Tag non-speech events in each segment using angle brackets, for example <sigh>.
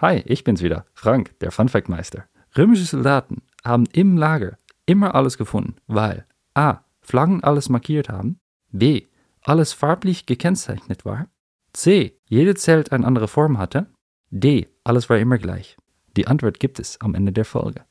Hi, ich bin's wieder, Frank, der Funfact-Meister. Römische Soldaten haben im Lager immer alles gefunden, weil a. Flaggen alles markiert haben, b. alles farblich gekennzeichnet war, c. jede Zelt eine andere Form hatte, d. alles war immer gleich. Die Antwort gibt es am Ende der Folge.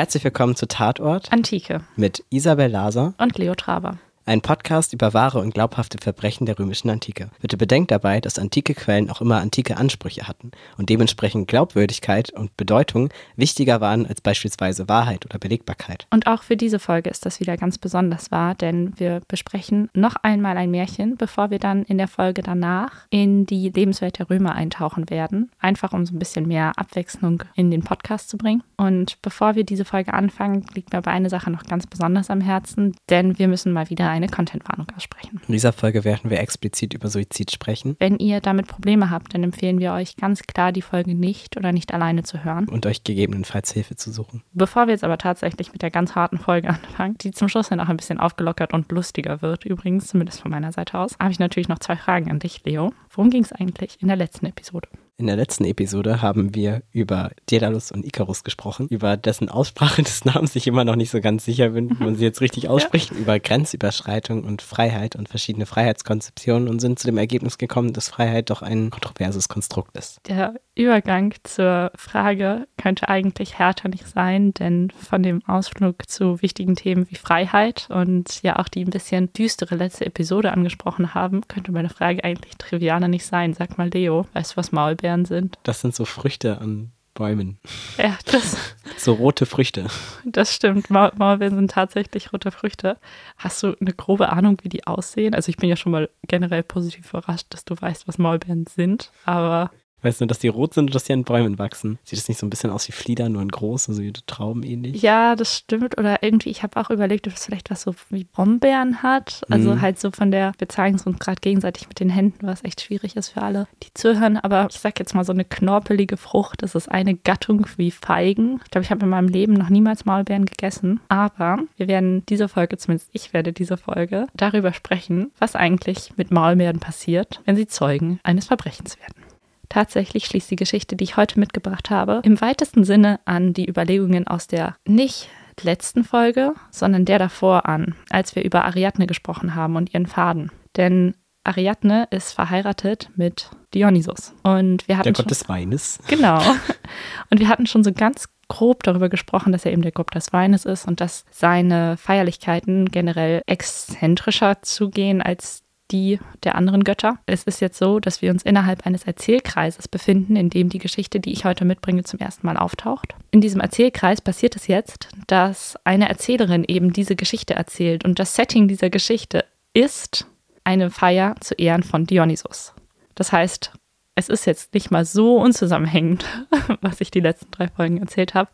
Herzlich willkommen zu Tatort. Antike. Mit Isabel Laser. Und Leo Traber. Ein Podcast über wahre und glaubhafte Verbrechen der römischen Antike. Bitte bedenkt dabei, dass antike Quellen auch immer antike Ansprüche hatten und dementsprechend Glaubwürdigkeit und Bedeutung wichtiger waren als beispielsweise Wahrheit oder Belegbarkeit. Und auch für diese Folge ist das wieder ganz besonders wahr, denn wir besprechen noch einmal ein Märchen, bevor wir dann in der Folge danach in die Lebenswelt der Römer eintauchen werden. Einfach um so ein bisschen mehr Abwechslung in den Podcast zu bringen. Und bevor wir diese Folge anfangen, liegt mir aber eine Sache noch ganz besonders am Herzen, denn wir müssen mal wieder eine Contentwarnung aussprechen. In dieser Folge werden wir explizit über Suizid sprechen. Wenn ihr damit Probleme habt, dann empfehlen wir euch ganz klar, die Folge nicht oder nicht alleine zu hören. Und euch gegebenenfalls Hilfe zu suchen. Bevor wir jetzt aber tatsächlich mit der ganz harten Folge <laughs> anfangen, die zum Schluss dann auch ein bisschen aufgelockert und lustiger wird, übrigens, zumindest von meiner Seite aus, habe ich natürlich noch zwei Fragen an dich, Leo. Worum ging es eigentlich in der letzten Episode? In der letzten Episode haben wir über Daedalus und Icarus gesprochen, über dessen Aussprache <laughs> des Namens ich immer noch nicht so ganz sicher bin, wie man sie jetzt richtig <laughs> ausspricht, ja. über Grenzüberschreitung und Freiheit und verschiedene Freiheitskonzeptionen und sind zu dem Ergebnis gekommen, dass Freiheit doch ein kontroverses Konstrukt ist. Der Übergang zur Frage könnte eigentlich härter nicht sein, denn von dem Ausflug zu wichtigen Themen wie Freiheit und ja auch die ein bisschen düstere letzte Episode angesprochen haben, könnte meine Frage eigentlich trivialer nicht sein. Sag mal, Leo, weißt du, was Maulbeeren sind? Das sind so Früchte an Bäumen. Ja, das. <laughs> so rote Früchte. Das stimmt. Maul Maulbeeren sind tatsächlich rote Früchte. Hast du eine grobe Ahnung, wie die aussehen? Also ich bin ja schon mal generell positiv überrascht, dass du weißt, was Maulbeeren sind, aber Weißt du, dass die rot sind oder dass die an Bäumen wachsen? Sieht das nicht so ein bisschen aus wie Flieder, nur in groß, also wie Trauben ähnlich? Ja, das stimmt. Oder irgendwie, ich habe auch überlegt, ob es vielleicht was so wie Brombeeren hat. Also mhm. halt so von der Bezeichnung gerade gegenseitig mit den Händen, was echt schwierig ist für alle, die zuhören. Aber ich sag jetzt mal so eine knorpelige Frucht. Das ist eine Gattung wie Feigen. Ich glaube, ich habe in meinem Leben noch niemals Maulbeeren gegessen. Aber wir werden diese Folge, zumindest ich werde diese Folge, darüber sprechen, was eigentlich mit Maulbeeren passiert, wenn sie Zeugen eines Verbrechens werden. Tatsächlich schließt die Geschichte, die ich heute mitgebracht habe, im weitesten Sinne an die Überlegungen aus der nicht letzten Folge, sondern der davor an, als wir über Ariadne gesprochen haben und ihren Faden. Denn Ariadne ist verheiratet mit Dionysos. Und wir hatten der Gott schon, des Weines. Genau. <laughs> Und wir hatten schon so ganz grob darüber gesprochen, dass er eben der Gott des Weines ist und dass seine Feierlichkeiten generell exzentrischer zugehen als die der anderen Götter. Es ist jetzt so, dass wir uns innerhalb eines Erzählkreises befinden, in dem die Geschichte, die ich heute mitbringe, zum ersten Mal auftaucht. In diesem Erzählkreis passiert es jetzt, dass eine Erzählerin eben diese Geschichte erzählt und das Setting dieser Geschichte ist eine Feier zu Ehren von Dionysos. Das heißt, es ist jetzt nicht mal so unzusammenhängend, <laughs> was ich die letzten drei Folgen erzählt habe,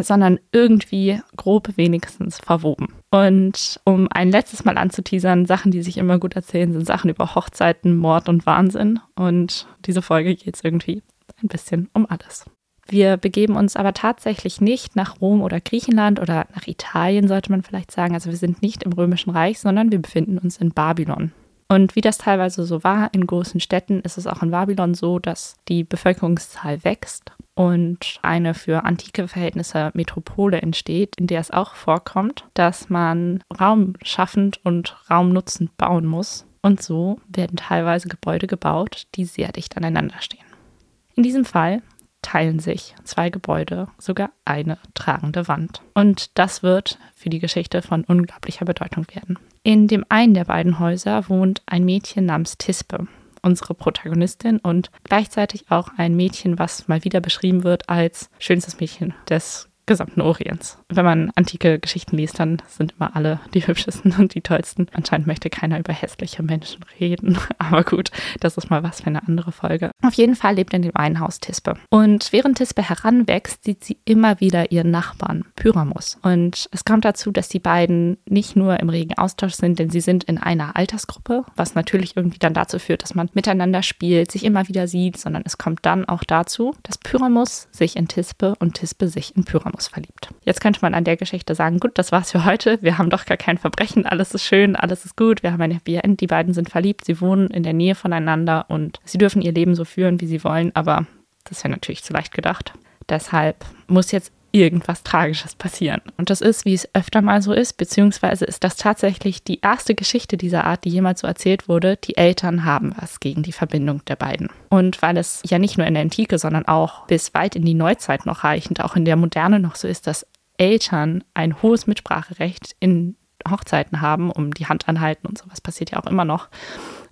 sondern irgendwie grob wenigstens verwoben. Und um ein letztes Mal anzuteasern, Sachen, die sich immer gut erzählen, sind Sachen über Hochzeiten, Mord und Wahnsinn. Und diese Folge geht es irgendwie ein bisschen um alles. Wir begeben uns aber tatsächlich nicht nach Rom oder Griechenland oder nach Italien, sollte man vielleicht sagen. Also wir sind nicht im Römischen Reich, sondern wir befinden uns in Babylon. Und wie das teilweise so war in großen Städten, ist es auch in Babylon so, dass die Bevölkerungszahl wächst und eine für antike Verhältnisse Metropole entsteht, in der es auch vorkommt, dass man raumschaffend und raumnutzend bauen muss. Und so werden teilweise Gebäude gebaut, die sehr dicht aneinander stehen. In diesem Fall teilen sich zwei Gebäude sogar eine tragende Wand. Und das wird für die Geschichte von unglaublicher Bedeutung werden. In dem einen der beiden Häuser wohnt ein Mädchen namens Tispe, unsere Protagonistin, und gleichzeitig auch ein Mädchen, was mal wieder beschrieben wird als schönstes Mädchen des gesamten Orients. Wenn man antike Geschichten liest, dann sind immer alle die hübschesten und die tollsten. Anscheinend möchte keiner über hässliche Menschen reden. <laughs> Aber gut, das ist mal was für eine andere Folge. Auf jeden Fall lebt in dem einen Haus Tispe. Und während Tispe heranwächst, sieht sie immer wieder ihren Nachbarn, Pyramus. Und es kommt dazu, dass die beiden nicht nur im regen Austausch sind, denn sie sind in einer Altersgruppe, was natürlich irgendwie dann dazu führt, dass man miteinander spielt, sich immer wieder sieht, sondern es kommt dann auch dazu, dass Pyramus sich in Tispe und Tispe sich in Pyramus verliebt. Jetzt könnte man an der Geschichte sagen, gut, das war's für heute. Wir haben doch gar kein Verbrechen, alles ist schön, alles ist gut, wir haben ein Happy End, die beiden sind verliebt, sie wohnen in der Nähe voneinander und sie dürfen ihr Leben so führen, wie sie wollen, aber das wäre natürlich zu leicht gedacht. Deshalb muss jetzt irgendwas Tragisches passieren. Und das ist, wie es öfter mal so ist, beziehungsweise ist das tatsächlich die erste Geschichte dieser Art, die jemals so erzählt wurde. Die Eltern haben was gegen die Verbindung der beiden. Und weil es ja nicht nur in der Antike, sondern auch bis weit in die Neuzeit noch reichend, auch in der Moderne noch so ist, dass Eltern ein hohes Mitspracherecht in Hochzeiten haben, um die Hand anhalten und sowas passiert ja auch immer noch.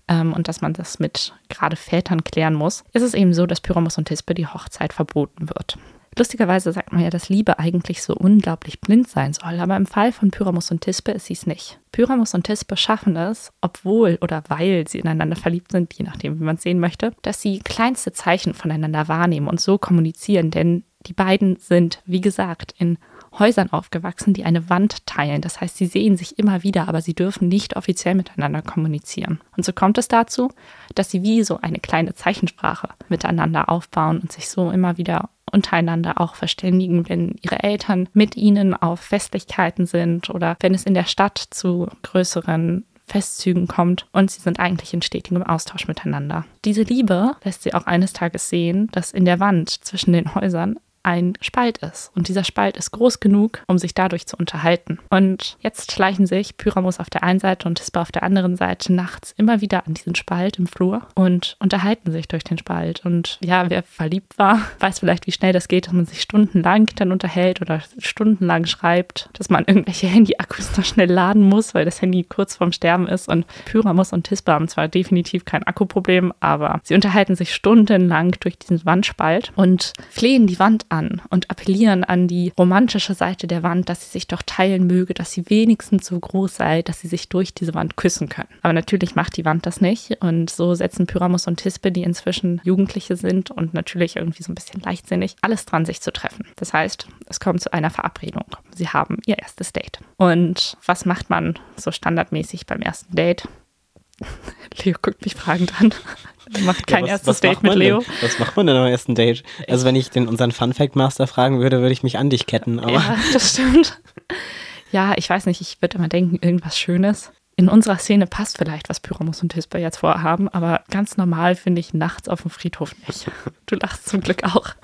Ähm, und dass man das mit gerade Vätern klären muss, ist es eben so, dass Pyramus und Tispe die Hochzeit verboten wird. Lustigerweise sagt man ja, dass Liebe eigentlich so unglaublich blind sein soll, aber im Fall von Pyramus und Tispe ist sie es nicht. Pyramus und Tispe schaffen es, obwohl oder weil sie ineinander verliebt sind, je nachdem, wie man es sehen möchte, dass sie kleinste Zeichen voneinander wahrnehmen und so kommunizieren, denn die beiden sind, wie gesagt, in Häusern aufgewachsen, die eine Wand teilen. Das heißt, sie sehen sich immer wieder, aber sie dürfen nicht offiziell miteinander kommunizieren. Und so kommt es dazu, dass sie wie so eine kleine Zeichensprache miteinander aufbauen und sich so immer wieder untereinander auch verständigen, wenn ihre Eltern mit ihnen auf Festlichkeiten sind oder wenn es in der Stadt zu größeren Festzügen kommt und sie sind eigentlich in stetigem Austausch miteinander. Diese Liebe lässt sie auch eines Tages sehen, dass in der Wand zwischen den Häusern ein Spalt ist. Und dieser Spalt ist groß genug, um sich dadurch zu unterhalten. Und jetzt schleichen sich Pyramus auf der einen Seite und Tispa auf der anderen Seite nachts immer wieder an diesen Spalt im Flur und unterhalten sich durch den Spalt. Und ja, wer verliebt war, <laughs> weiß vielleicht, wie schnell das geht, dass man sich stundenlang dann unterhält oder stundenlang schreibt, dass man irgendwelche Handy-Akkus noch schnell laden muss, weil das Handy kurz vorm Sterben ist. Und Pyramus und Tispa haben zwar definitiv kein Akkuproblem, aber sie unterhalten sich stundenlang durch diesen Wandspalt und flehen die Wand an an und appellieren an die romantische Seite der Wand, dass sie sich doch teilen möge, dass sie wenigstens so groß sei, dass sie sich durch diese Wand küssen können. Aber natürlich macht die Wand das nicht und so setzen Pyramus und Tispe, die inzwischen Jugendliche sind und natürlich irgendwie so ein bisschen leichtsinnig, alles dran, sich zu treffen. Das heißt, es kommt zu einer Verabredung. Sie haben ihr erstes Date. Und was macht man so standardmäßig beim ersten Date? <laughs> Leo guckt mich fragend an. Macht kein ja, was, erstes was Date mit Leo. Denn? Was macht man denn am ersten Date? Also wenn ich den unseren Fun Fact Master fragen würde, würde ich mich an dich ketten. Aber ja, das stimmt. Ja, ich weiß nicht, ich würde immer denken, irgendwas Schönes. In unserer Szene passt vielleicht, was Pyramus und Tisper jetzt vorhaben, aber ganz normal finde ich nachts auf dem Friedhof nicht. Du lachst zum Glück auch.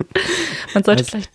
Man sollte vielleicht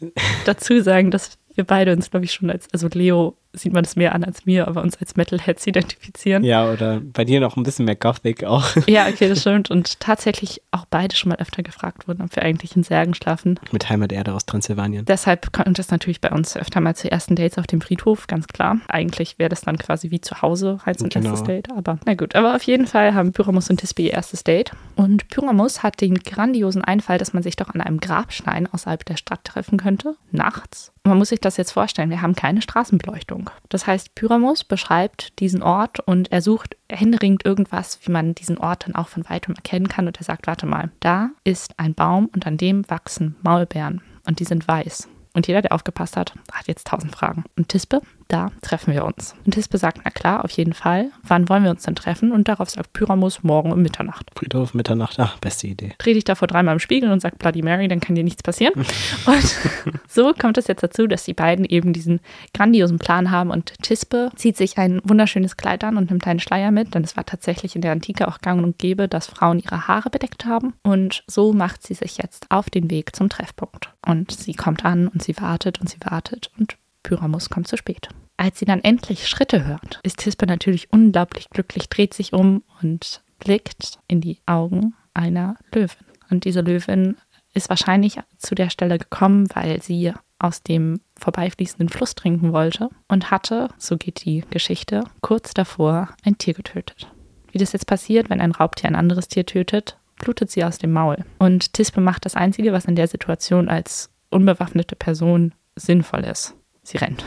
dazu sagen, dass wir beide uns, glaube ich, schon als, also Leo sieht man es mehr an als mir, aber uns als Metalheads identifizieren. Ja, oder bei dir noch ein bisschen mehr Gothic auch. <laughs> Ja, okay, das stimmt. Und tatsächlich auch beide schon mal öfter gefragt wurden, ob wir eigentlich in Särgen schlafen. Mit Heimaterde aus Transsilvanien. Deshalb kommt es natürlich bei uns öfter mal zu ersten Dates auf dem Friedhof, ganz klar. Eigentlich wäre das dann quasi wie zu Hause halt so ein genau. erstes Date. Aber na gut, aber auf jeden Fall haben Pyramus und Tisbe ihr erstes Date. Und Pyramus hat den grandiosen Einfall, dass man sich doch an einem Grabstein außerhalb der Stadt treffen könnte, nachts man muss sich das jetzt vorstellen, wir haben keine Straßenbeleuchtung. Das heißt, Pyramus beschreibt diesen Ort und er sucht händeringend irgendwas, wie man diesen Ort dann auch von weitem erkennen kann. Und er sagt, warte mal, da ist ein Baum und an dem wachsen Maulbeeren und die sind weiß. Und jeder, der aufgepasst hat, hat jetzt tausend Fragen. Und Tispe da treffen wir uns. Und Tispe sagt, na klar, auf jeden Fall. Wann wollen wir uns denn treffen? Und darauf sagt Pyramus, morgen um Mitternacht. Friedhof, Mitternacht, ach, beste Idee. Dreh dich davor dreimal im Spiegel und sag Bloody Mary, dann kann dir nichts passieren. <laughs> und <laughs> so kommt es jetzt dazu, dass die beiden eben diesen grandiosen Plan haben und Tispe zieht sich ein wunderschönes Kleid an und nimmt einen Schleier mit, denn es war tatsächlich in der Antike auch gang und gäbe, dass Frauen ihre Haare bedeckt haben. Und so macht sie sich jetzt auf den Weg zum Treffpunkt. Und sie kommt an und sie wartet und sie wartet und Pyramus kommt zu spät. Als sie dann endlich Schritte hört, ist Tispe natürlich unglaublich glücklich, dreht sich um und blickt in die Augen einer Löwin. Und diese Löwin ist wahrscheinlich zu der Stelle gekommen, weil sie aus dem vorbeifließenden Fluss trinken wollte und hatte, so geht die Geschichte, kurz davor ein Tier getötet. Wie das jetzt passiert, wenn ein Raubtier ein anderes Tier tötet, blutet sie aus dem Maul. Und Tispe macht das Einzige, was in der Situation als unbewaffnete Person sinnvoll ist. Sie rennt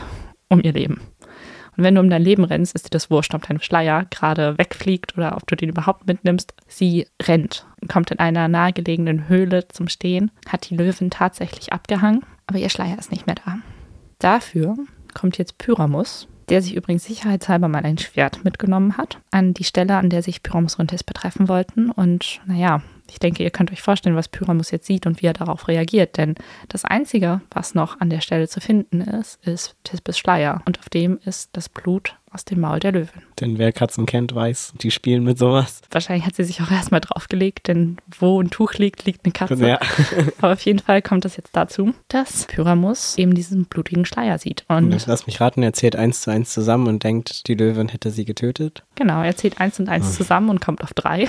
um ihr Leben. Und wenn du um dein Leben rennst, ist dir das wurscht, ob dein Schleier gerade wegfliegt oder ob du den überhaupt mitnimmst. Sie rennt, kommt in einer nahegelegenen Höhle zum Stehen, hat die Löwen tatsächlich abgehangen, aber ihr Schleier ist nicht mehr da. Dafür kommt jetzt Pyramus, der sich übrigens sicherheitshalber mal ein Schwert mitgenommen hat, an die Stelle, an der sich Pyramus und Tis betreffen wollten. Und naja, ich denke, ihr könnt euch vorstellen, was Pyramus jetzt sieht und wie er darauf reagiert. Denn das Einzige, was noch an der Stelle zu finden ist, ist Tisbes Schleier. Und auf dem ist das Blut aus dem Maul der Löwin. Denn wer Katzen kennt, weiß, die spielen mit sowas. Wahrscheinlich hat sie sich auch erstmal draufgelegt, denn wo ein Tuch liegt, liegt eine Katze. Ja. <laughs> Aber auf jeden Fall kommt es jetzt dazu, dass Pyramus eben diesen blutigen Schleier sieht. Und Und lass mich raten, er zählt eins zu eins zusammen und denkt, die Löwin hätte sie getötet. genau, er zählt eins und eins zusammen und kommt auf drei.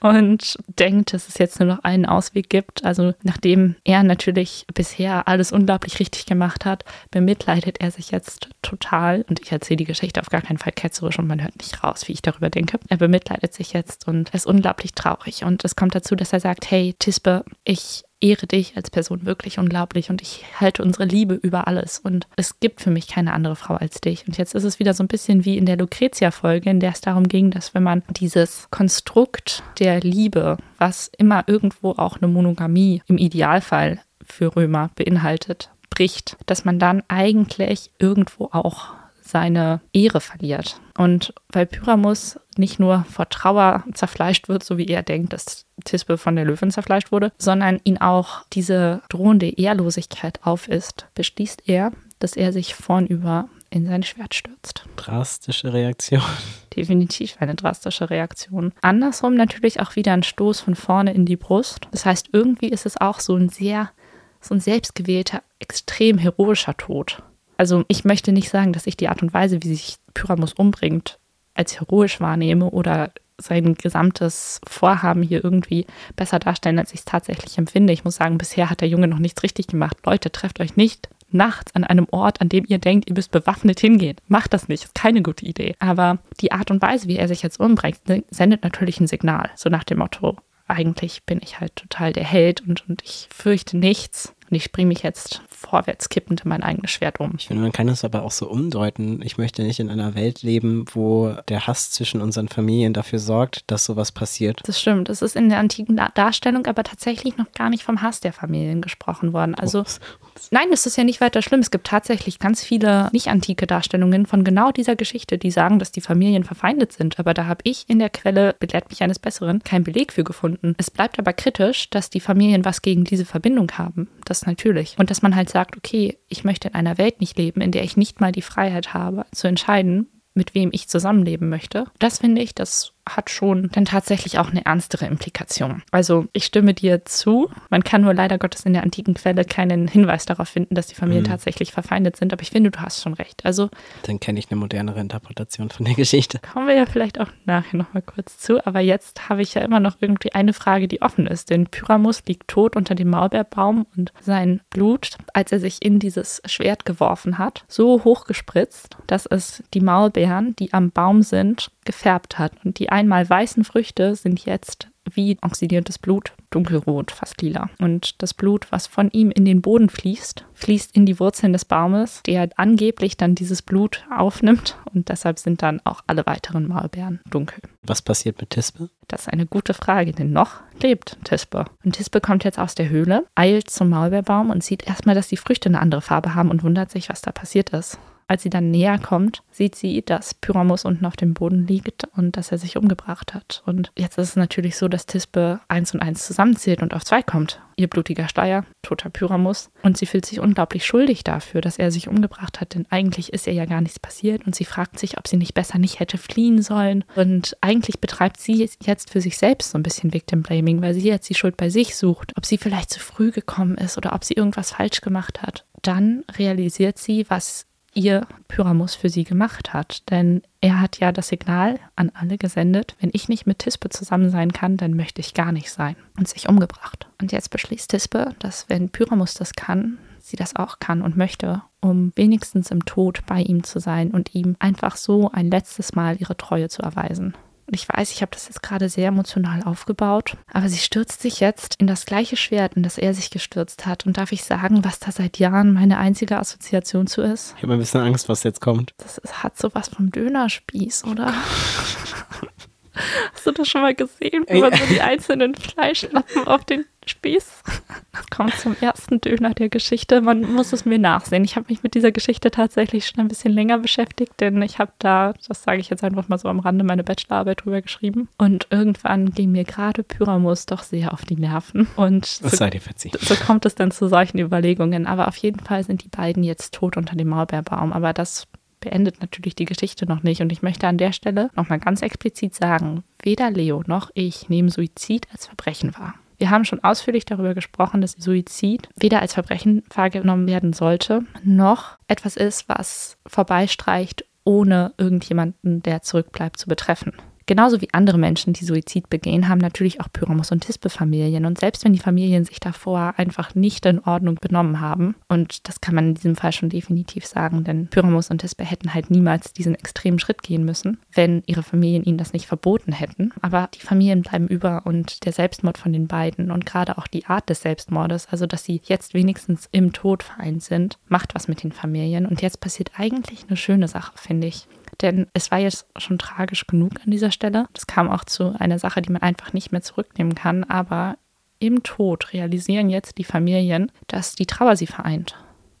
Und denkt, dass es jetzt nur noch einen Ausweg gibt. Also nachdem er natürlich bisher alles unglaublich richtig gemacht hat, bemitleidet er sich jetzt total. Und ich erzähle die Geschichte auf gar keinen Fall ketzerisch und man hört nicht raus, wie ich darüber denke. Er bemitleidet sich jetzt und ist unglaublich traurig. Und es kommt dazu, dass er sagt, hey Tisbe, ich ehre dich als Person wirklich unglaublich und ich halte unsere Liebe über alles und es gibt für mich keine andere Frau als dich. Und jetzt ist es wieder so ein bisschen wie in der Lucretia-Folge, in der es darum ging, dass wenn man dieses Konstrukt der Liebe, was immer irgendwo auch eine Monogamie im Idealfall für Römer beinhaltet, bricht, dass man dann eigentlich irgendwo auch seine Ehre verliert. Und weil Pyramus nicht nur vor Trauer zerfleischt wird, so wie er denkt, dass Tisbe von der Löwin zerfleischt wurde, sondern ihn auch diese drohende Ehrlosigkeit aufisst, beschließt er, dass er sich vornüber in sein Schwert stürzt. Drastische Reaktion. <laughs> Definitiv eine drastische Reaktion. Andersrum natürlich auch wieder ein Stoß von vorne in die Brust. Das heißt, irgendwie ist es auch so ein sehr, so ein selbstgewählter, extrem heroischer Tod. Also ich möchte nicht sagen, dass ich die Art und Weise, wie sich Pyramus umbringt, als heroisch wahrnehme oder sein gesamtes Vorhaben hier irgendwie besser darstellen, als ich es tatsächlich empfinde. Ich muss sagen, bisher hat der Junge noch nichts richtig gemacht. Leute, trefft euch nicht nachts an einem Ort, an dem ihr denkt, ihr müsst bewaffnet hingehen. Macht das nicht, ist keine gute Idee. Aber die Art und Weise, wie er sich jetzt umbringt, sendet natürlich ein Signal. So nach dem Motto, eigentlich bin ich halt total der Held und, und ich fürchte nichts. Und ich bringe mich jetzt vorwärts kippend in mein eigenes Schwert um. Ich finde, man kann das aber auch so umdeuten. Ich möchte nicht in einer Welt leben, wo der Hass zwischen unseren Familien dafür sorgt, dass sowas passiert. Das stimmt. Es ist in der antiken Da- Darstellung aber tatsächlich noch gar nicht vom Hass der Familien gesprochen worden. Also Ups. Nein, das ist ja nicht weiter schlimm. Es gibt tatsächlich ganz viele nicht antike Darstellungen von genau dieser Geschichte, die sagen, dass die Familien verfeindet sind. Aber da habe ich in der Quelle, belehrt mich eines Besseren, keinen Beleg für gefunden. Es bleibt aber kritisch, dass die Familien was gegen diese Verbindung haben. Das natürlich. Und dass man halt sagt, okay, ich möchte in einer Welt nicht leben, in der ich nicht mal die Freiheit habe, zu entscheiden, mit wem ich zusammenleben möchte. Das finde ich, das hat schon dann tatsächlich auch eine ernstere Implikation. Also ich stimme dir zu. Man kann nur leider Gottes in der antiken Quelle keinen Hinweis darauf finden, dass die Familien tatsächlich verfeindet sind. Aber ich finde, du hast schon recht. Also Dann kenne ich eine modernere Interpretation von der Geschichte. kommen wir ja vielleicht auch nachher nochmal kurz zu. Aber jetzt habe ich ja immer noch irgendwie eine Frage, die offen ist. Denn Pyramus liegt tot unter dem Maulbeerbaum und sein Blut, als er sich in dieses Schwert geworfen hat, so hoch gespritzt, dass es die Maulbeeren, die am Baum sind, gefärbt hat. Und die einmal weißen Früchte sind jetzt wie oxidiertes Blut, dunkelrot, fast lila. Und das Blut, was von ihm in den Boden fließt, fließt in die Wurzeln des Baumes, der angeblich dann dieses Blut aufnimmt. Und deshalb sind dann auch alle weiteren Maulbeeren dunkel. Was passiert mit Tispe? Das ist eine gute Frage, denn noch lebt Tispe. Und Tispe kommt jetzt aus der Höhle, eilt zum Maulbeerbaum und sieht erstmal, dass die Früchte eine andere Farbe haben und wundert sich, was da passiert ist. Als sie dann näher kommt, sieht sie, dass Pyramus unten auf dem Boden liegt und dass er sich umgebracht hat. Und jetzt ist es natürlich so, dass Tispe eins und eins zusammenzählt und auf zwei kommt. Ihr blutiger Schleier, toter Pyramus. Und sie fühlt sich unglaublich schuldig dafür, dass er sich umgebracht hat, denn eigentlich ist ihr ja gar nichts passiert. Und sie fragt sich, ob sie nicht besser nicht hätte fliehen sollen. Und eigentlich betreibt sie jetzt für sich selbst so ein bisschen Victim Blaming, weil sie jetzt die Schuld bei sich sucht. Ob sie vielleicht zu früh gekommen ist oder ob sie irgendwas falsch gemacht hat. Dann realisiert sie, was ihr Pyramus für sie gemacht hat. Denn er hat ja das Signal an alle gesendet, wenn ich nicht mit Tispe zusammen sein kann, dann möchte ich gar nicht sein. Und sich umgebracht. Und jetzt beschließt Tispe, dass wenn Pyramus das kann, sie das auch kann und möchte, um wenigstens im Tod bei ihm zu sein und ihm einfach so ein letztes Mal ihre Treue zu erweisen. Und ich weiß, ich habe das jetzt gerade sehr emotional aufgebaut, aber sie stürzt sich jetzt in das gleiche Schwert, in das er sich gestürzt hat. Und darf ich sagen, was da seit Jahren meine einzige Assoziation zu ist? Ich habe ein bisschen Angst, was jetzt kommt. Das ist, hat sowas vom Dönerspieß, oder? <laughs> Hast du das schon mal gesehen, wie man so die einzelnen Fleischlappen auf den Spieß? Das kommt zum ersten Döner der Geschichte. Man muss es mir nachsehen. Ich habe mich mit dieser Geschichte tatsächlich schon ein bisschen länger beschäftigt, denn ich habe da, das sage ich jetzt einfach mal so am Rande, meine Bachelorarbeit drüber geschrieben. Und irgendwann ging mir gerade Pyramus doch sehr auf die Nerven. Und so, so, sei dir verziehen. so kommt es dann zu solchen Überlegungen. Aber auf jeden Fall sind die beiden jetzt tot unter dem Maulbeerbaum. Aber das beendet natürlich die Geschichte noch nicht. Und ich möchte an der Stelle nochmal ganz explizit sagen, weder Leo noch ich nehmen Suizid als Verbrechen wahr. Wir haben schon ausführlich darüber gesprochen, dass Suizid weder als Verbrechen wahrgenommen werden sollte, noch etwas ist, was vorbeistreicht, ohne irgendjemanden, der zurückbleibt, zu betreffen. Genauso wie andere Menschen, die Suizid begehen, haben natürlich auch Pyramus und Tispe Familien. Und selbst wenn die Familien sich davor einfach nicht in Ordnung benommen haben, und das kann man in diesem Fall schon definitiv sagen, denn Pyramus und Tispe hätten halt niemals diesen extremen Schritt gehen müssen, wenn ihre Familien ihnen das nicht verboten hätten. Aber die Familien bleiben über und der Selbstmord von den beiden und gerade auch die Art des Selbstmordes, also dass sie jetzt wenigstens im Tod vereint sind, macht was mit den Familien. Und jetzt passiert eigentlich eine schöne Sache, finde ich. Denn es war jetzt schon tragisch genug an dieser Stelle. Das kam auch zu einer Sache, die man einfach nicht mehr zurücknehmen kann. Aber im Tod realisieren jetzt die Familien, dass die Trauer sie vereint.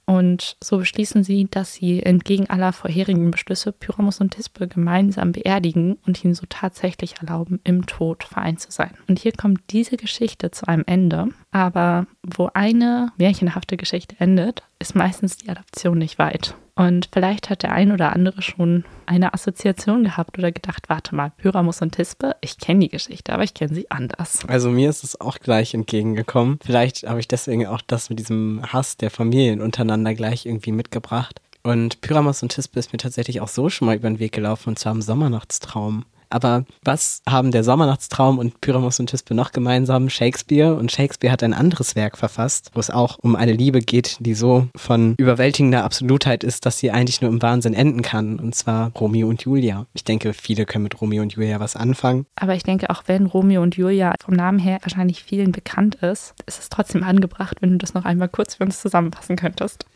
Und so beschließen sie, dass sie entgegen aller vorherigen Beschlüsse Pyramus und Tispe gemeinsam beerdigen und ihnen so tatsächlich erlauben, im Tod vereint zu sein. Und hier kommt diese Geschichte zu einem Ende. Aber wo eine märchenhafte Geschichte endet, ist meistens die Adaption nicht weit. Und vielleicht hat der ein oder andere schon eine Assoziation gehabt oder gedacht, warte mal, Pyramus und Tispe, ich kenne die Geschichte, aber ich kenne sie anders. Also mir ist es auch gleich entgegengekommen. Vielleicht habe ich deswegen auch das mit diesem Hass der Familien untereinander gleich irgendwie mitgebracht. Und Pyramus und Tispe ist mir tatsächlich auch so schon mal über den Weg gelaufen, und zwar im Sommernachtstraum. Aber was haben der Sommernachtstraum und Pyramus und Tispe noch gemeinsam? Shakespeare. Und Shakespeare hat ein anderes Werk verfasst, wo es auch um eine Liebe geht, die so von überwältigender Absolutheit ist, dass sie eigentlich nur im Wahnsinn enden kann. Und zwar Romeo und Julia. Ich denke, viele können mit Romeo und Julia was anfangen. Aber ich denke, auch wenn Romeo und Julia vom Namen her wahrscheinlich vielen bekannt ist, ist es trotzdem angebracht, wenn du das noch einmal kurz für uns zusammenfassen könntest.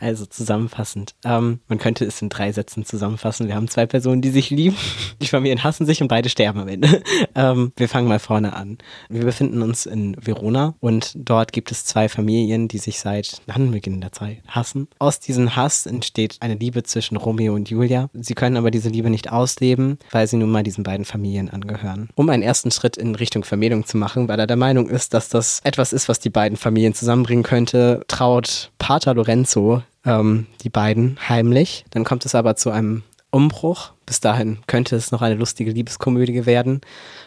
Also zusammenfassend. Ähm, man könnte es in drei Sätzen zusammenfassen. Wir haben zwei Personen, die sich lieben. <laughs> Die Familien hassen sich und beide sterben am Ende. <laughs> ähm, wir fangen mal vorne an. Wir befinden uns in Verona und dort gibt es zwei Familien, die sich seit Anbeginn der Zeit hassen. Aus diesem Hass entsteht eine Liebe zwischen Romeo und Julia. Sie können aber diese Liebe nicht ausleben, weil sie nun mal diesen beiden Familien angehören. Um einen ersten Schritt in Richtung Vermählung zu machen, weil er der Meinung ist, dass das etwas ist, was die beiden Familien zusammenbringen könnte, traut Pater Lorenzo ähm, die beiden heimlich. Dann kommt es aber zu einem Umbruch. Bis dahin könnte es noch eine lustige Liebeskomödie werden.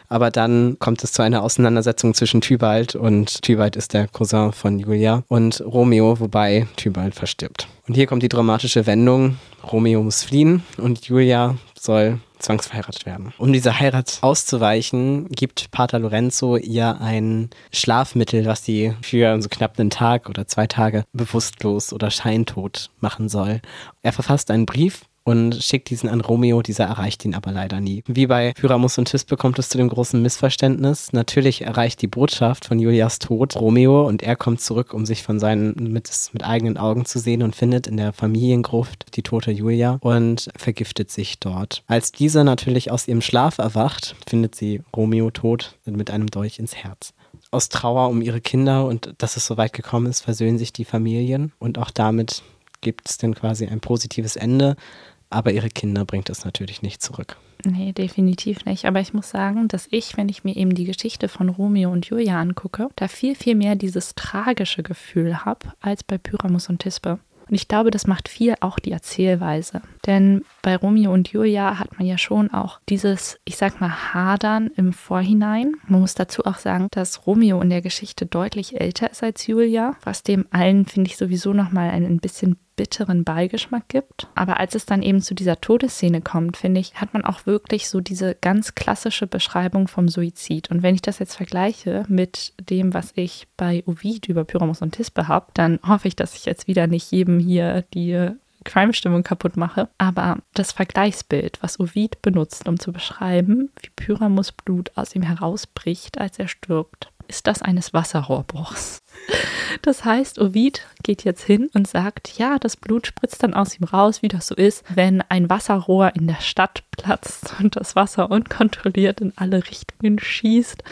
Aber dann kommt es zu einer Auseinandersetzung zwischen Tybalt und Tybalt ist der Cousin von Julia und Romeo, wobei Tybalt verstirbt. Und hier kommt die dramatische Wendung. Romeo muss fliehen und Julia soll zwangsverheiratet werden. Um diese Heirat auszuweichen, gibt Pater Lorenzo ihr ein Schlafmittel, was sie für so knapp einen Tag oder zwei Tage bewusstlos oder scheintot machen soll. Er verfasst einen Brief und schickt diesen an Romeo, dieser erreicht ihn aber leider nie. Wie bei Pyramus und Tispe kommt es zu dem großen Missverständnis. Natürlich erreicht die Botschaft von Julias Tod Romeo und er kommt zurück, um sich von seinen mit, mit eigenen Augen zu sehen und findet in der Familiengruft die tote Julia und vergiftet sich dort. Als diese natürlich aus ihrem Schlaf erwacht, findet sie Romeo tot mit einem Dolch ins Herz aus Trauer um ihre Kinder und dass es so weit gekommen ist, versöhnen sich die Familien und auch damit gibt es dann quasi ein positives Ende. Aber ihre Kinder bringt es natürlich nicht zurück. Nee, definitiv nicht. Aber ich muss sagen, dass ich, wenn ich mir eben die Geschichte von Romeo und Julia angucke, da viel, viel mehr dieses tragische Gefühl habe als bei Pyramus und Tispe. Und ich glaube, das macht viel auch die Erzählweise. Denn bei Romeo und Julia hat man ja schon auch dieses, ich sag mal, Hadern im Vorhinein. Man muss dazu auch sagen, dass Romeo in der Geschichte deutlich älter ist als Julia, was dem allen, finde ich, sowieso nochmal ein bisschen bitteren Beigeschmack gibt. Aber als es dann eben zu dieser Todesszene kommt, finde ich, hat man auch wirklich so diese ganz klassische Beschreibung vom Suizid. Und wenn ich das jetzt vergleiche mit dem, was ich bei Ovid über Pyramus und Tispe habe, dann hoffe ich, dass ich jetzt wieder nicht jedem hier die Crime-Stimmung kaputt mache. Aber das Vergleichsbild, was Ovid benutzt, um zu beschreiben, wie Pyramus Blut aus ihm herausbricht, als er stirbt, ist das eines Wasserrohrbruchs. <laughs> Das heißt, Ovid geht jetzt hin und sagt, ja, das Blut spritzt dann aus ihm raus, wie das so ist, wenn ein Wasserrohr in der Stadt platzt und das Wasser unkontrolliert in alle Richtungen schießt.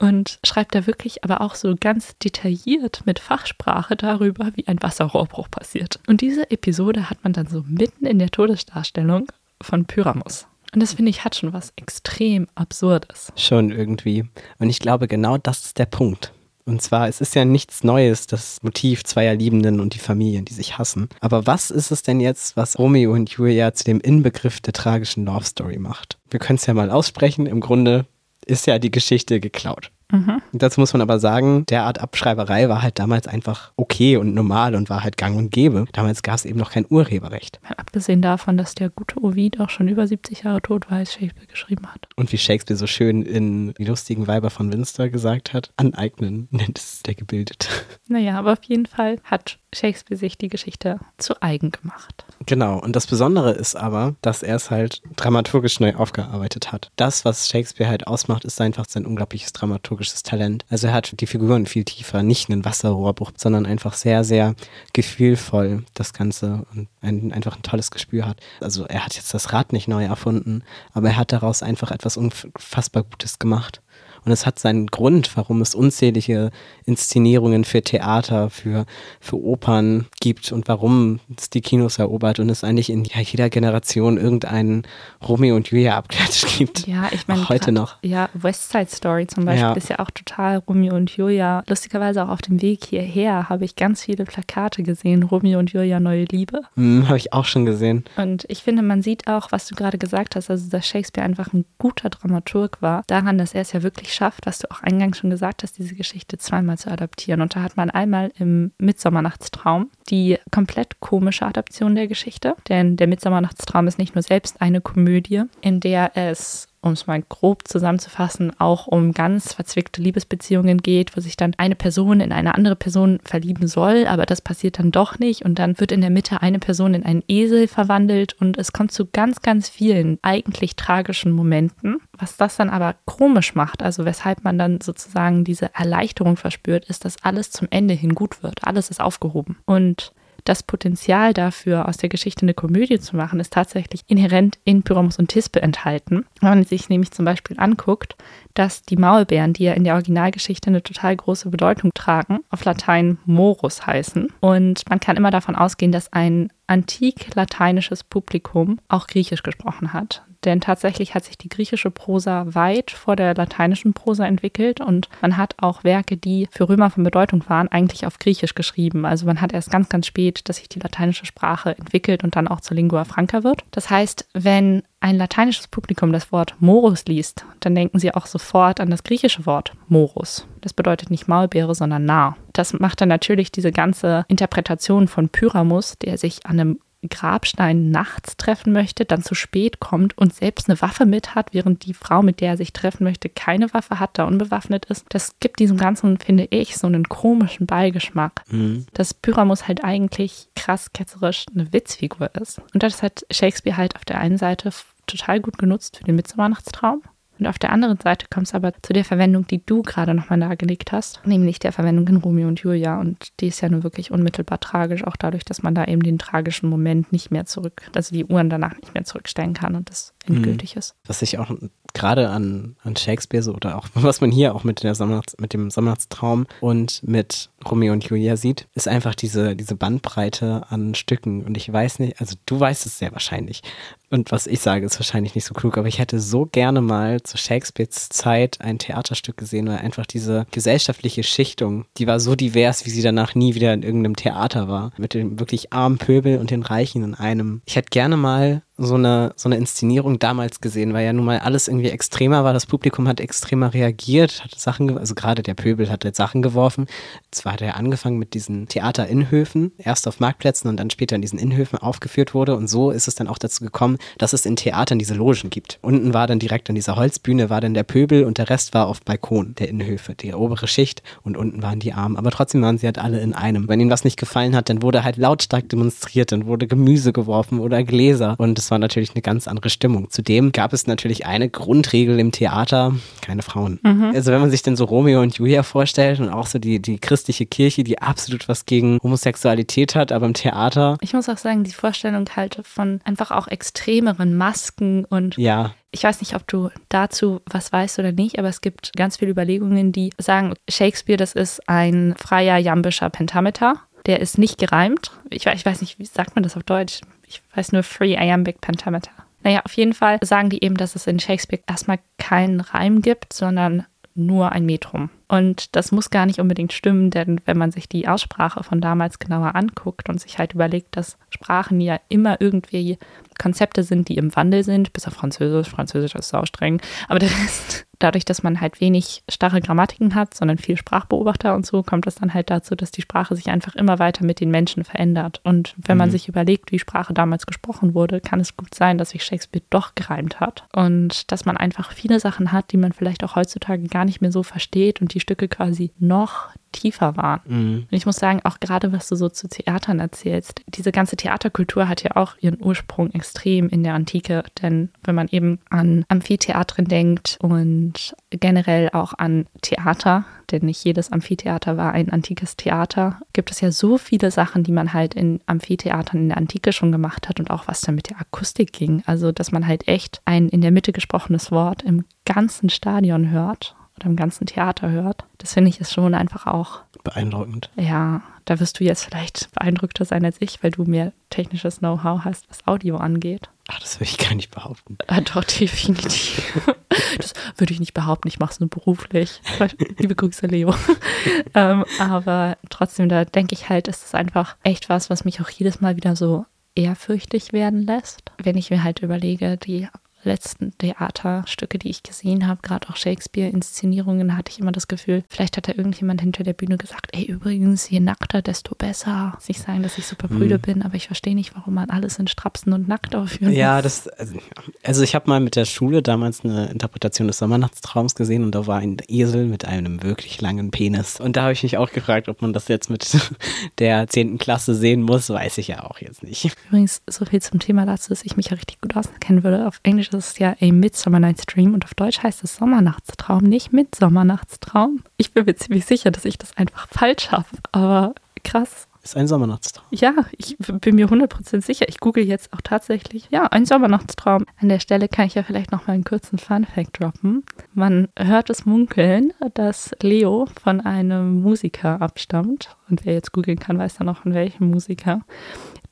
Und schreibt da wirklich aber auch so ganz detailliert mit Fachsprache darüber, wie ein Wasserrohrbruch passiert. Und diese Episode hat man dann so mitten in der Todesdarstellung von Pyramus. Und das finde ich hat schon was extrem Absurdes. Schon irgendwie. Und ich glaube, genau das ist der Punkt. Und zwar, es ist ja nichts Neues, das Motiv zweier Liebenden und die Familien, die sich hassen. Aber was ist es denn jetzt, was Romeo und Julia zu dem Inbegriff der tragischen Love Story macht? Wir können es ja mal aussprechen. Im Grunde ist ja die Geschichte geklaut. Mhm. Dazu muss man aber sagen, derart Abschreiberei war halt damals einfach okay und normal und war halt gang und gäbe. Damals gab es eben noch kein Urheberrecht. abgesehen davon, dass der gute Ovid auch schon über 70 Jahre tot war, als Shakespeare geschrieben hat. Und wie Shakespeare so schön in Die lustigen Weiber von Winster gesagt hat, aneignen nennt es der gebildet. Naja, aber auf jeden Fall hat Shakespeare sich die Geschichte zu eigen gemacht. Genau, und das Besondere ist aber, dass er es halt dramaturgisch neu aufgearbeitet hat. Das, was Shakespeare halt ausmacht, ist einfach sein unglaubliches dramaturgisches Talent. Also er hat die Figuren viel tiefer, nicht einen Wasserrohrbruch, sondern einfach sehr, sehr gefühlvoll das Ganze und ein, einfach ein tolles Gespür hat. Also er hat jetzt das Rad nicht neu erfunden, aber er hat daraus einfach etwas unfassbar Gutes gemacht. Und es hat seinen Grund, warum es unzählige Inszenierungen für Theater, für, für Opern gibt und warum es die Kinos erobert und es eigentlich in ja, jeder Generation irgendeinen Romeo und Julia Abklatsch gibt. Ja, ich meine, heute noch. Ja, West Side Story zum Beispiel ja. ist ja auch total Romeo und Julia. Lustigerweise auch auf dem Weg hierher habe ich ganz viele Plakate gesehen, Romeo und Julia neue Liebe. Hm, habe ich auch schon gesehen. Und ich finde, man sieht auch, was du gerade gesagt hast, also dass Shakespeare einfach ein guter Dramaturg war, daran, dass er es ja wirklich schafft, was du auch eingangs schon gesagt hast, diese Geschichte zweimal zu adaptieren. Und da hat man einmal im Mitsommernachtstraum die komplett komische Adaption der Geschichte. Denn der Mitsommernachtstraum ist nicht nur selbst eine Komödie, in der es um es mal grob zusammenzufassen, auch um ganz verzwickte Liebesbeziehungen geht, wo sich dann eine Person in eine andere Person verlieben soll, aber das passiert dann doch nicht und dann wird in der Mitte eine Person in einen Esel verwandelt und es kommt zu ganz, ganz vielen eigentlich tragischen Momenten. Was das dann aber komisch macht, also weshalb man dann sozusagen diese Erleichterung verspürt, ist, dass alles zum Ende hin gut wird. Alles ist aufgehoben. Und das Potenzial dafür, aus der Geschichte eine Komödie zu machen, ist tatsächlich inhärent in Pyramus und Tispe enthalten. Wenn man sich nämlich zum Beispiel anguckt, dass die Maulbeeren, die ja in der Originalgeschichte eine total große Bedeutung tragen, auf Latein Morus heißen. Und man kann immer davon ausgehen, dass ein antik-lateinisches Publikum auch Griechisch gesprochen hat denn tatsächlich hat sich die griechische Prosa weit vor der lateinischen Prosa entwickelt und man hat auch Werke, die für Römer von Bedeutung waren, eigentlich auf Griechisch geschrieben. Also man hat erst ganz, ganz spät, dass sich die lateinische Sprache entwickelt und dann auch zur Lingua franca wird. Das heißt, wenn ein lateinisches Publikum das Wort Morus liest, dann denken sie auch sofort an das griechische Wort Morus. Das bedeutet nicht Maulbeere, sondern Narr. Das macht dann natürlich diese ganze Interpretation von Pyramus, der sich an einem Grabstein nachts treffen möchte, dann zu spät kommt und selbst eine Waffe mit hat, während die Frau, mit der er sich treffen möchte, keine Waffe hat, da unbewaffnet ist. Das gibt diesem Ganzen, finde ich, so einen komischen Beigeschmack. Mhm. Dass Pyramus halt eigentlich krass ketzerisch eine Witzfigur ist. Und das hat Shakespeare halt auf der einen Seite total gut genutzt für den Mitzommernachtstraum und auf der anderen Seite kommt es aber zu der Verwendung, die du gerade nochmal dargelegt hast, nämlich der Verwendung in Romeo und Julia. Und die ist ja nun wirklich unmittelbar tragisch, auch dadurch, dass man da eben den tragischen Moment nicht mehr zurück, also die Uhren danach nicht mehr zurückstellen kann und das endgültig mhm. ist. Was ich auch gerade an, an Shakespeare so oder auch <laughs> was man hier auch mit, der Sommernachts, mit dem Sommernachtstraum und mit Romeo und Julia sieht, ist einfach diese, diese Bandbreite an Stücken. Und ich weiß nicht, also du weißt es sehr wahrscheinlich. Und was ich sage, ist wahrscheinlich nicht so klug, aber ich hätte so gerne mal zu Shakespeares Zeit ein Theaterstück gesehen, weil einfach diese gesellschaftliche Schichtung, die war so divers, wie sie danach nie wieder in irgendeinem Theater war. Mit dem wirklich armen Pöbel und den Reichen in einem. Ich hätte gerne mal so eine, so eine Inszenierung damals gesehen, weil ja nun mal alles irgendwie extremer war. Das Publikum hat extremer reagiert, hat Sachen, also gerade der Pöbel hat jetzt Sachen geworfen. Zwar hat er angefangen mit diesen Theater-Innhöfen, erst auf Marktplätzen und dann später in diesen Innhöfen aufgeführt wurde. Und so ist es dann auch dazu gekommen, dass es in Theatern diese Logen gibt. Unten war dann direkt an dieser Holzbühne war dann der Pöbel und der Rest war auf Balkon der Innenhöfe, die obere Schicht und unten waren die Armen. Aber trotzdem waren sie halt alle in einem. Wenn ihnen was nicht gefallen hat, dann wurde halt lautstark demonstriert, dann wurde Gemüse geworfen oder Gläser und es war natürlich eine ganz andere Stimmung. Zudem gab es natürlich eine Grundregel im Theater, keine Frauen. Mhm. Also wenn man sich denn so Romeo und Julia vorstellt und auch so die, die christliche Kirche, die absolut was gegen Homosexualität hat, aber im Theater. Ich muss auch sagen, die Vorstellung halt von einfach auch extremeren Masken und ja. Ich weiß nicht, ob du dazu was weißt oder nicht, aber es gibt ganz viele Überlegungen, die sagen, Shakespeare, das ist ein freier jambischer Pentameter. Der ist nicht gereimt. Ich, ich weiß nicht, wie sagt man das auf Deutsch? Ich weiß nur Free Iambic Pentameter. Naja, auf jeden Fall sagen die eben, dass es in Shakespeare erstmal keinen Reim gibt, sondern nur ein Metrum. Und das muss gar nicht unbedingt stimmen, denn wenn man sich die Aussprache von damals genauer anguckt und sich halt überlegt, dass Sprachen ja immer irgendwie Konzepte sind, die im Wandel sind, bis auf Französisch. Französisch ist sau streng. Aber der Rest, dadurch, dass man halt wenig starre Grammatiken hat, sondern viel Sprachbeobachter und so, kommt es dann halt dazu, dass die Sprache sich einfach immer weiter mit den Menschen verändert. Und wenn man mhm. sich überlegt, wie Sprache damals gesprochen wurde, kann es gut sein, dass sich Shakespeare doch gereimt hat. Und dass man einfach viele Sachen hat, die man vielleicht auch heutzutage gar nicht mehr so versteht und die Stücke quasi noch tiefer waren. Mhm. Und ich muss sagen, auch gerade was du so zu Theatern erzählst, diese ganze Theaterkultur hat ja auch ihren Ursprung extrem in der Antike. Denn wenn man eben an Amphitheatren denkt und generell auch an Theater, denn nicht jedes Amphitheater war ein antikes Theater, gibt es ja so viele Sachen, die man halt in Amphitheatern in der Antike schon gemacht hat und auch was da mit der Akustik ging. Also, dass man halt echt ein in der Mitte gesprochenes Wort im ganzen Stadion hört oder im ganzen Theater hört. Das finde ich ist schon einfach auch beeindruckend. Ja, da wirst du jetzt vielleicht beeindruckter sein als ich, weil du mehr technisches Know-how hast, was Audio angeht. Ach, das würde ich gar nicht behaupten. Ah, doch, definitiv. <laughs> Das würde ich nicht behaupten, ich mache es nur beruflich. <laughs> Liebe Grüße, Leo. <laughs> ähm, aber trotzdem, da denke ich halt, ist es einfach echt was, was mich auch jedes Mal wieder so ehrfürchtig werden lässt. Wenn ich mir halt überlege, die letzten Theaterstücke, die ich gesehen habe, gerade auch Shakespeare-Inszenierungen, hatte ich immer das Gefühl, vielleicht hat da irgendjemand hinter der Bühne gesagt, ey, übrigens, je nackter, desto besser. Nicht sagen, dass ich super prüde mhm. bin, aber ich verstehe nicht, warum man alles in Strapsen und nackt aufführen Ja, das, also, also ich habe mal mit der Schule damals eine Interpretation des Sommernachtstraums gesehen und da war ein Esel mit einem wirklich langen Penis. Und da habe ich mich auch gefragt, ob man das jetzt mit <laughs> der 10. Klasse sehen muss, weiß ich ja auch jetzt nicht. Übrigens, so viel zum Thema dazu, dass ich mich ja richtig gut auskennen würde. Auf Englisch Englisch ist ja A Midsummer Night's Dream und auf Deutsch heißt es Sommernachtstraum, nicht Midsommernachtstraum. Ich bin mir ziemlich sicher, dass ich das einfach falsch habe, aber krass. Ist ein Sommernachtstraum. Ja, ich bin mir 100% sicher. Ich google jetzt auch tatsächlich. Ja, ein Sommernachtstraum. An der Stelle kann ich ja vielleicht noch mal einen kurzen Fun-Fact droppen. Man hört es munkeln, dass Leo von einem Musiker abstammt. Und wer jetzt googeln kann, weiß dann auch von welchem Musiker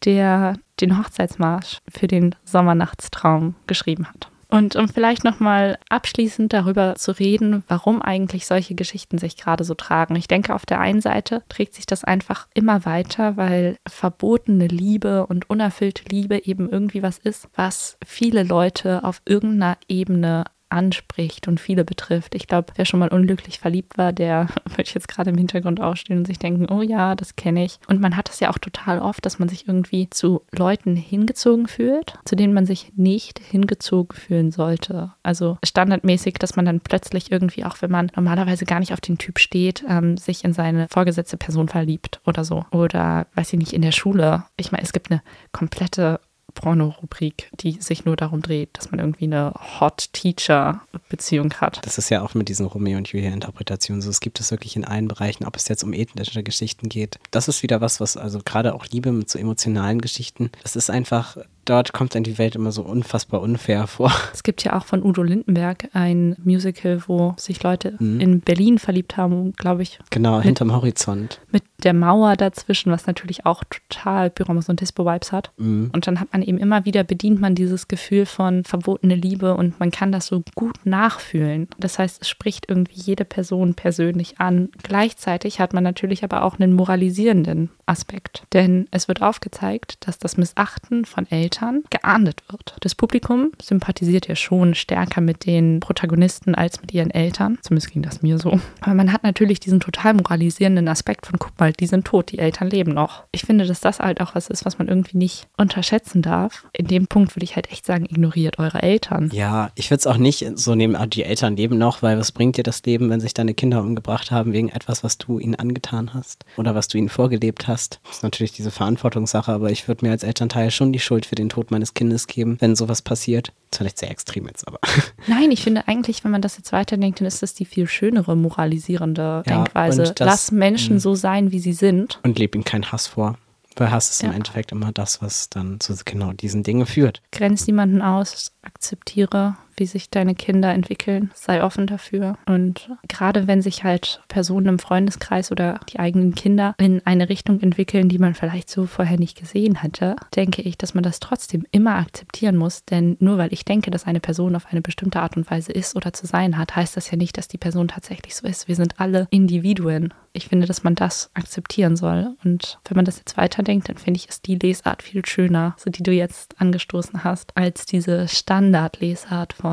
der den Hochzeitsmarsch für den Sommernachtstraum geschrieben hat. Und um vielleicht nochmal abschließend darüber zu reden, warum eigentlich solche Geschichten sich gerade so tragen. Ich denke, auf der einen Seite trägt sich das einfach immer weiter, weil verbotene Liebe und unerfüllte Liebe eben irgendwie was ist, was viele Leute auf irgendeiner Ebene anspricht und viele betrifft. Ich glaube, wer schon mal unglücklich verliebt war, der <laughs> ich jetzt gerade im Hintergrund ausstehen und sich denken, oh ja, das kenne ich. Und man hat es ja auch total oft, dass man sich irgendwie zu Leuten hingezogen fühlt, zu denen man sich nicht hingezogen fühlen sollte. Also standardmäßig, dass man dann plötzlich irgendwie, auch wenn man normalerweise gar nicht auf den Typ steht, ähm, sich in seine vorgesetzte Person verliebt oder so. Oder weiß ich nicht, in der Schule. Ich meine, es gibt eine komplette Porno-Rubrik, die sich nur darum dreht, dass man irgendwie eine Hot-Teacher-Beziehung hat. Das ist ja auch mit diesen Romeo und Julia-Interpretationen so. Es gibt es wirklich in allen Bereichen, ob es jetzt um ethnische Geschichten geht. Das ist wieder was, was also gerade auch Liebe mit so emotionalen Geschichten, das ist einfach dort kommt dann die Welt immer so unfassbar unfair vor. <laughs> Es gibt ja auch von Udo Lindenberg ein Musical, wo sich Leute mhm. in Berlin verliebt haben, glaube ich. Genau, mit, hinterm Horizont. Mit der Mauer dazwischen, was natürlich auch total Pyramus und Dispo-Vibes hat. Mhm. Und dann hat man eben immer wieder, bedient man dieses Gefühl von verbotene Liebe und man kann das so gut nachfühlen. Das heißt, es spricht irgendwie jede Person persönlich an. Gleichzeitig hat man natürlich aber auch einen moralisierenden Aspekt. Denn es wird aufgezeigt, dass das Missachten von Eltern Eltern geahndet wird. Das Publikum sympathisiert ja schon stärker mit den Protagonisten als mit ihren Eltern. Zumindest ging das mir so. Aber man hat natürlich diesen total moralisierenden Aspekt von, guck mal, die sind tot, die Eltern leben noch. Ich finde, dass das halt auch was ist, was man irgendwie nicht unterschätzen darf. In dem Punkt würde ich halt echt sagen, ignoriert eure Eltern. Ja, ich würde es auch nicht so nehmen, ah, die Eltern leben noch, weil was bringt dir das Leben, wenn sich deine Kinder umgebracht haben wegen etwas, was du ihnen angetan hast oder was du ihnen vorgelebt hast? Das ist natürlich diese Verantwortungssache, aber ich würde mir als Elternteil schon die Schuld für den Tod meines Kindes geben, wenn sowas passiert. Das ist vielleicht sehr extrem jetzt, aber. <laughs> Nein, ich finde eigentlich, wenn man das jetzt weiterdenkt, dann ist das die viel schönere moralisierende Ja, Denkweise. das- Lass Menschen mh. so sein, wie sie sind. Und leb ihnen keinen Hass vor. Weil Hass ist im Ja. Endeffekt immer das, was dann zu genau diesen Dingen führt. Grenz niemanden aus, akzeptiere, wie sich deine Kinder entwickeln, sei offen dafür. Und gerade wenn sich halt Personen im Freundeskreis oder die eigenen Kinder in eine Richtung entwickeln, die man vielleicht so vorher nicht gesehen hatte, denke ich, dass man das trotzdem immer akzeptieren muss. Denn nur weil ich denke, dass eine Person auf eine bestimmte Art und Weise ist oder zu sein hat, heißt das ja nicht, dass die Person tatsächlich so ist. Wir sind alle Individuen. Ich finde, dass man das akzeptieren soll. Und wenn man das jetzt weiterdenkt, dann finde ich, ist die Lesart viel schöner, so die du jetzt angestoßen hast, als diese Standardlesart von,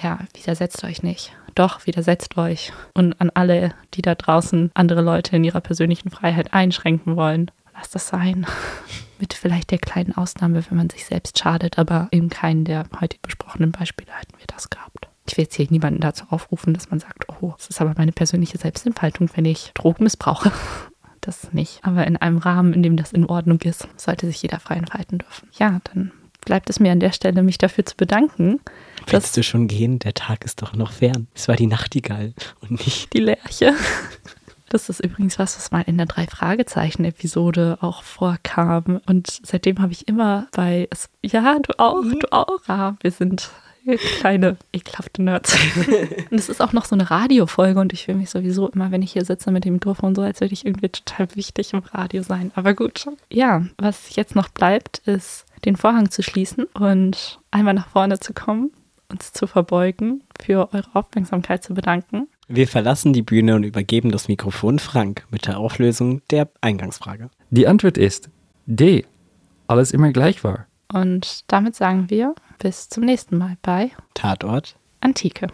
ja, widersetzt euch nicht. Doch, widersetzt euch. Und an alle, die da draußen andere Leute in ihrer persönlichen Freiheit einschränken wollen, lasst das sein. <laughs> Mit vielleicht der kleinen Ausnahme, wenn man sich selbst schadet, aber in keinem der heute besprochenen Beispiele hätten wir das gehabt. Ich will jetzt hier niemanden dazu aufrufen, dass man sagt, oh, es ist aber meine persönliche Selbstentfaltung, wenn ich Drogen missbrauche. <laughs> Das nicht. Aber in einem Rahmen, in dem das in Ordnung ist, sollte sich jeder frei entfalten dürfen. Ja, dann bleibt es mir an der Stelle, mich dafür zu bedanken, Willst du schon gehen? Der Tag ist doch noch fern. Es war die Nachtigall und nicht. die Lerche. Das ist übrigens was, was mal in der Drei-Fragezeichen-Episode auch vorkam. Und seitdem habe ich immer bei, ja, du auch, du auch. Ah, wir sind kleine, ekelhafte Nerds. <laughs> und es ist auch noch so eine Radiofolge und ich fühle mich sowieso immer, wenn ich hier sitze mit dem Mikrofon, so als würde ich irgendwie total wichtig im Radio sein. Aber gut. Ja, was jetzt noch bleibt, ist, den Vorhang zu schließen und einmal nach vorne zu kommen, uns zu verbeugen, für eure Aufmerksamkeit zu bedanken. Wir verlassen die Bühne und übergeben das Mikrofon Frank mit der Auflösung der Eingangsfrage. Die Antwort ist D. Alles immer gleich war. Und damit sagen wir bis zum nächsten Mal bei Tatort Antike.